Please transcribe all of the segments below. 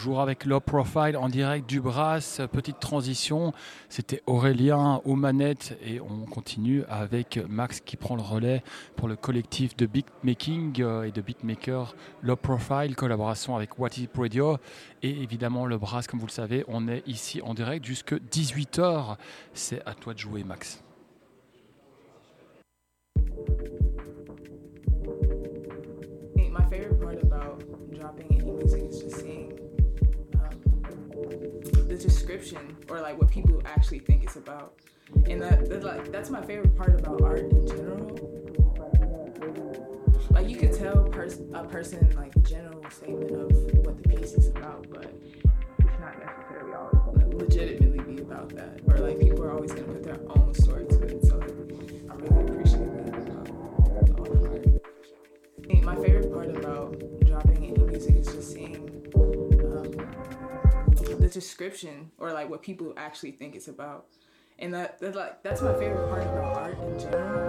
toujours avec Low Profile en direct du Brass. Petite transition, c'était Aurélien aux manettes et on continue avec Max qui prend le relais pour le collectif de beatmaking euh, et de beatmaker Low Profile, collaboration avec What Radio et évidemment le Brass, comme vous le savez, on est ici en direct jusque 18h. C'est à toi de jouer, Max. Description or like what people actually think it's about. And that, that like that's my favorite part about art in general. Like you can tell pers- a person like the general statement of what the piece is about, but it's not necessarily always legitimately be about that. Or like people are always gonna put their own story to it. So I really appreciate that about all the art. My favorite part about dropping any music is just description or like what people actually think it's about. And that, like that's my favorite part about art in general.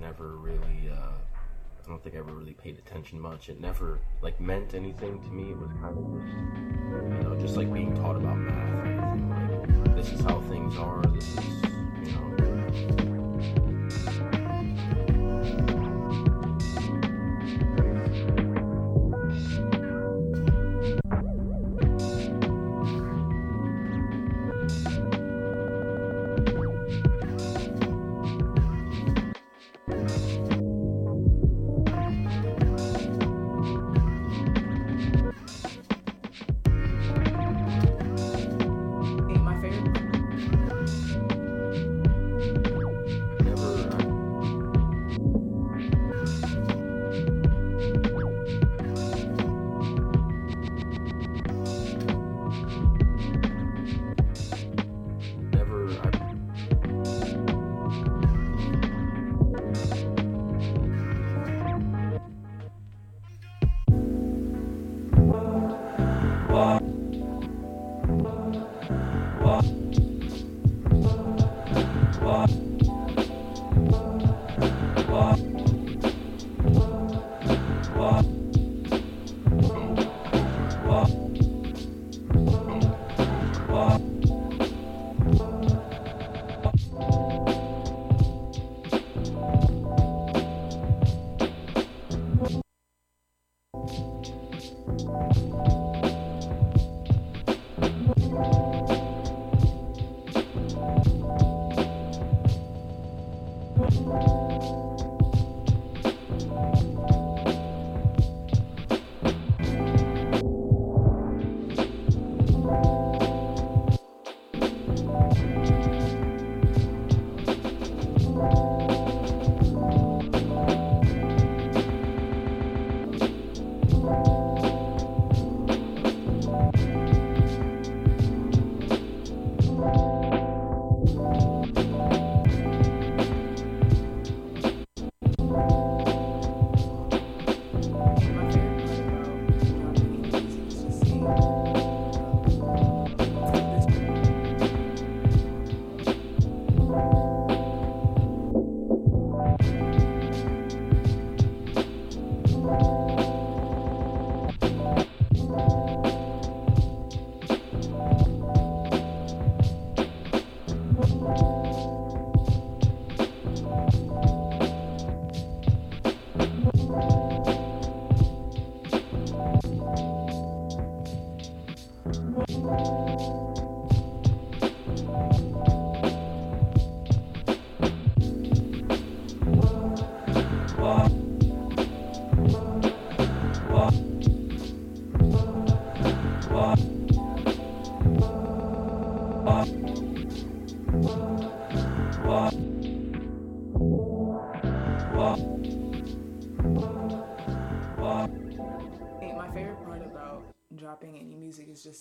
Never really, uh, I don't think I ever really paid attention much. It never, like, meant anything to me. It was kind of just, you know, just like being taught about math. Like, this is how things are, this is,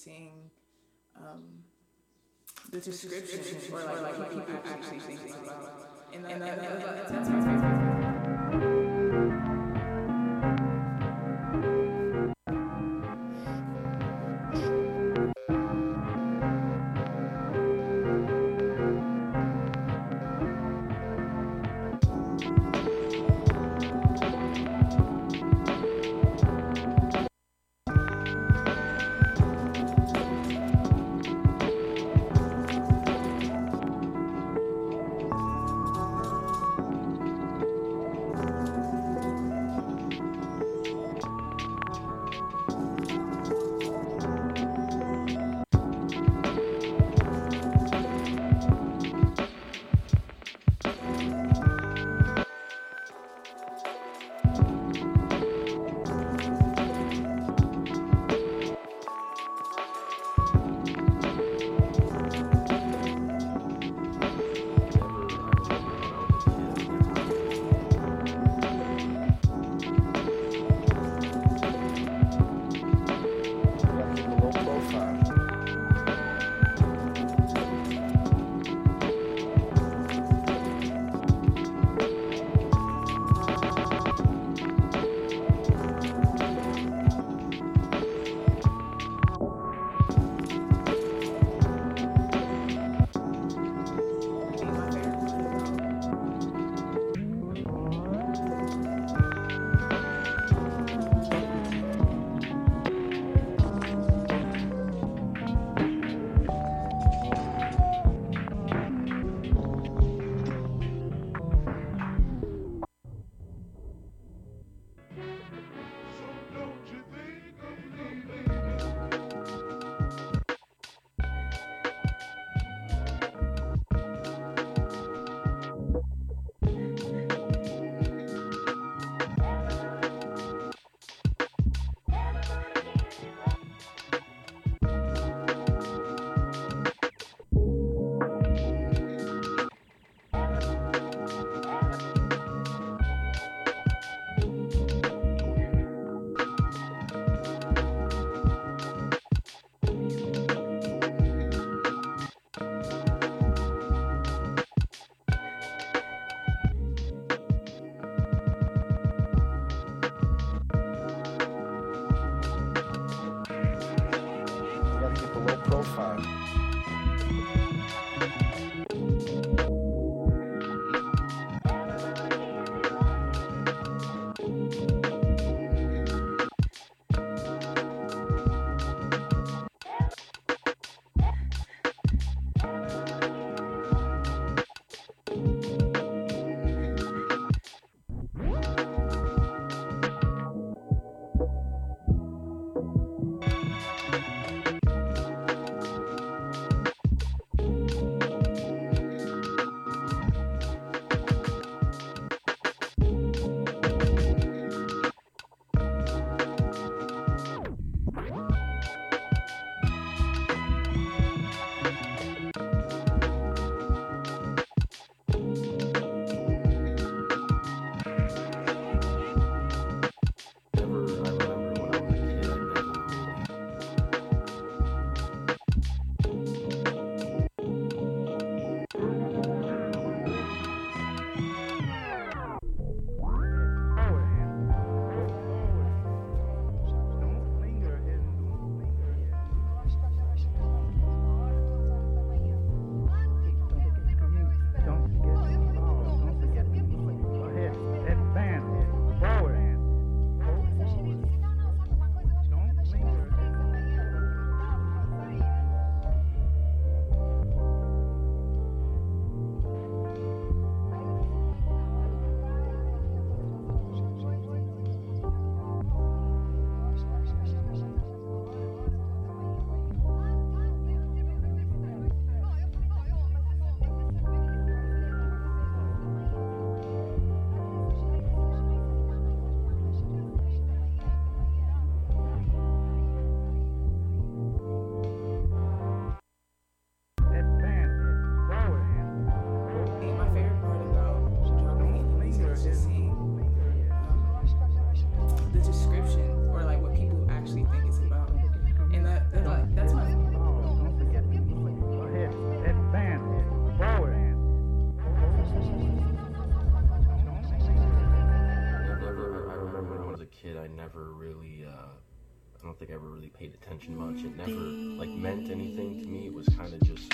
seeing um, the description or like, like, like people actually thinking about. And that's never really, uh, I don't think I ever really paid attention much. It never like meant anything to me. It was kind of just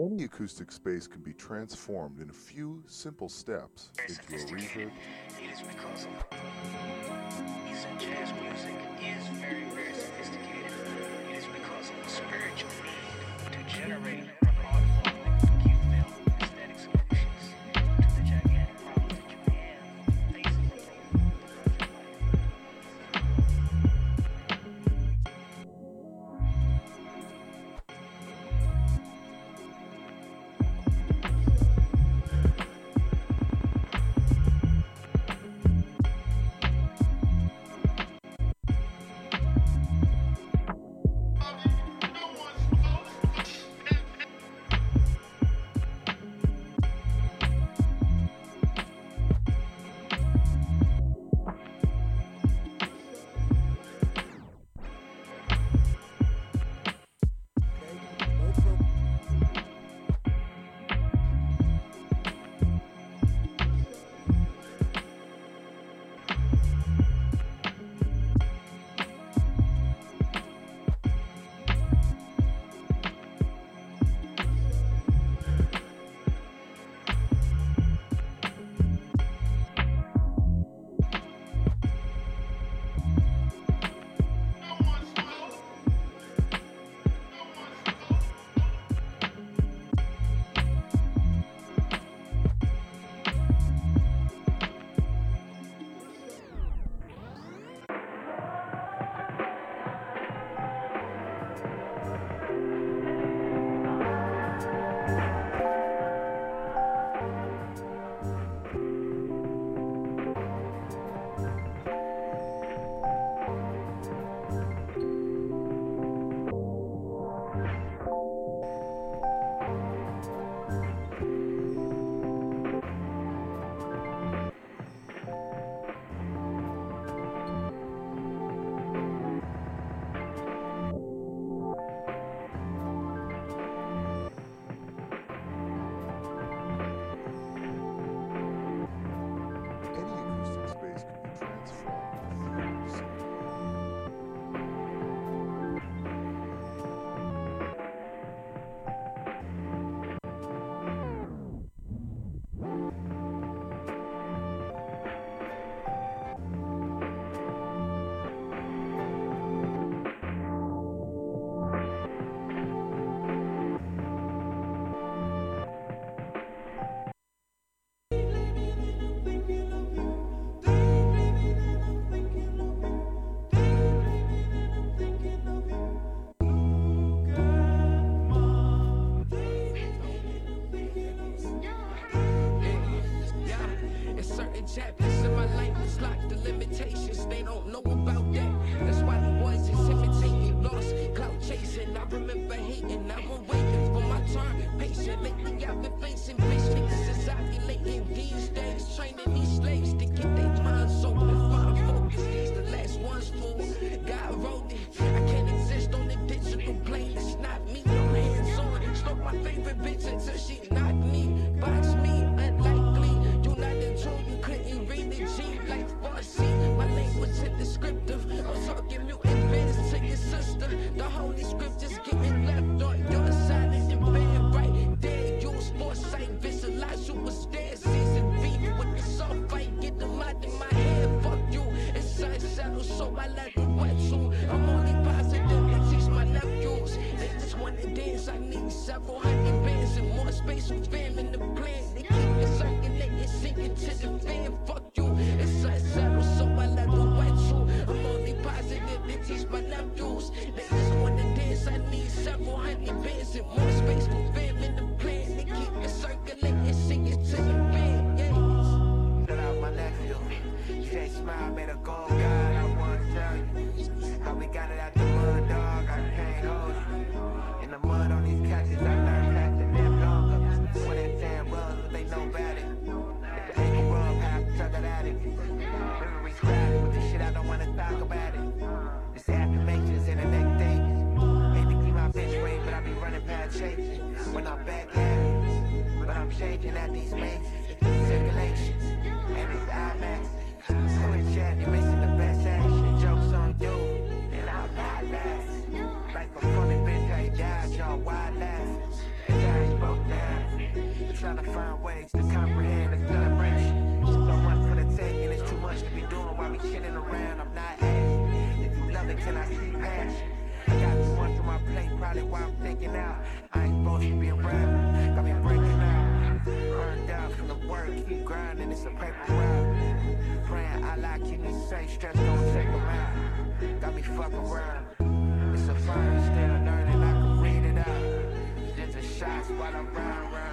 Any acoustic space can be transformed in a few simple steps into a reverb. It is because Eastern jazz music is very, very sophisticated. It is because of the spiritual need to generate. talk about it. This affirmations and the next day. Hate to keep my bitch ring, but I be running past chasing. When I'm back at it, but I'm shaking at these mazes. Circulations, and it's IMAX. Quit missing the best action. Jokes on you, and I'm last. Like a funny bitch, I y'all wide laughing. And I broke down. Trying to find ways to comprehend the celebration much to be doing while we chilling around. I'm not asking if you love it, can I see passion? I got too much on my plate, probably why I'm thinking out. I ain't supposed to be around, got me breaking out. Burned out from the work, keep grinding, it's a paper route. Praying Allah keep me safe, stress don't take them out. Got me fuck around. It's a fire, still learning, I can read it out. Just a shots while I ride around,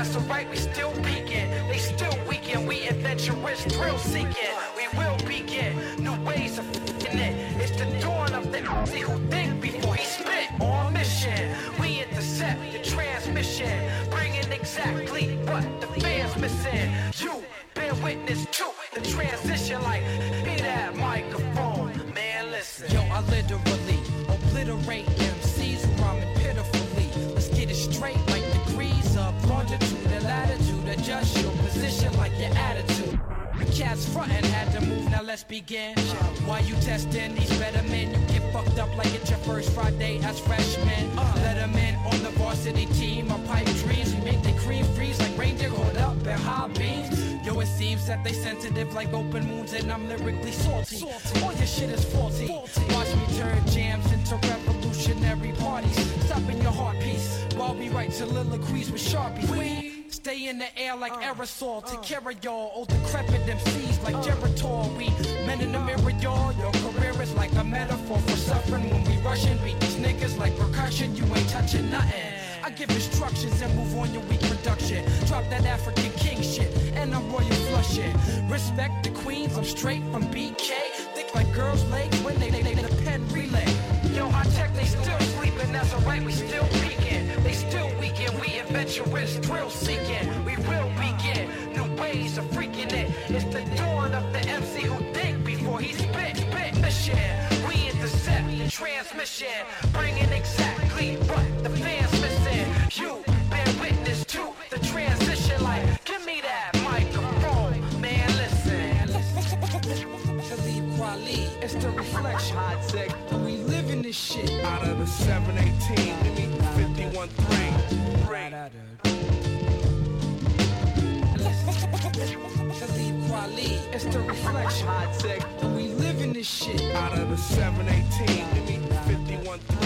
That's alright, we still peeking. They still weaken. We adventurous, thrill seeking. We will begin new ways of fing it. It's the dawn of the MC who think before he spit. On mission, we intercept the transmission, bringing exactly what the fans missing. Frontin' had to move, now let's begin. Why you testing these better men? You get fucked up like it's your first Friday as freshmen. Uh, let 'em in on the varsity team. My pipe dreams, we make the cream freeze like reindeer caught up in high beams. Yo, it seems that they sensitive like open moons, and I'm lyrically salty. All your shit is faulty. Watch me turn jams into revolutionary parties. Stopping your heart piece while we write soliloquies with sharpies. We stay in the air like uh, aerosol. Take uh. care of y'all, old decrepit MCs like uh. Geritol. We men in the mirror, y'all. Your career is like a metaphor for suffering when we rushing. Beat these niggas like percussion. You ain't touching nothing. I give instructions and move on your weak production. Drop that African king shit, and I'm royal flushing. Respect the queens, I'm straight from BK. Thick like girls' legs when they they, they, they the pen relay. Yo, Hi-Tek, they still sleeping, that's alright, we still we adventurous, thrill seeking. We will begin new ways of freaking it. It's the dawn of the MC who think before he spit, spit. Mission, we intercept the transmission, bringing exactly what the fans missing. You bear witness to the transition, like, give me that microphone, man, listen. It's the reflection. Hi-Tek we living this shit. out of the 718. Give me 51 3. It's the reflection. We living this shit. out of the 718. Give me 51 3.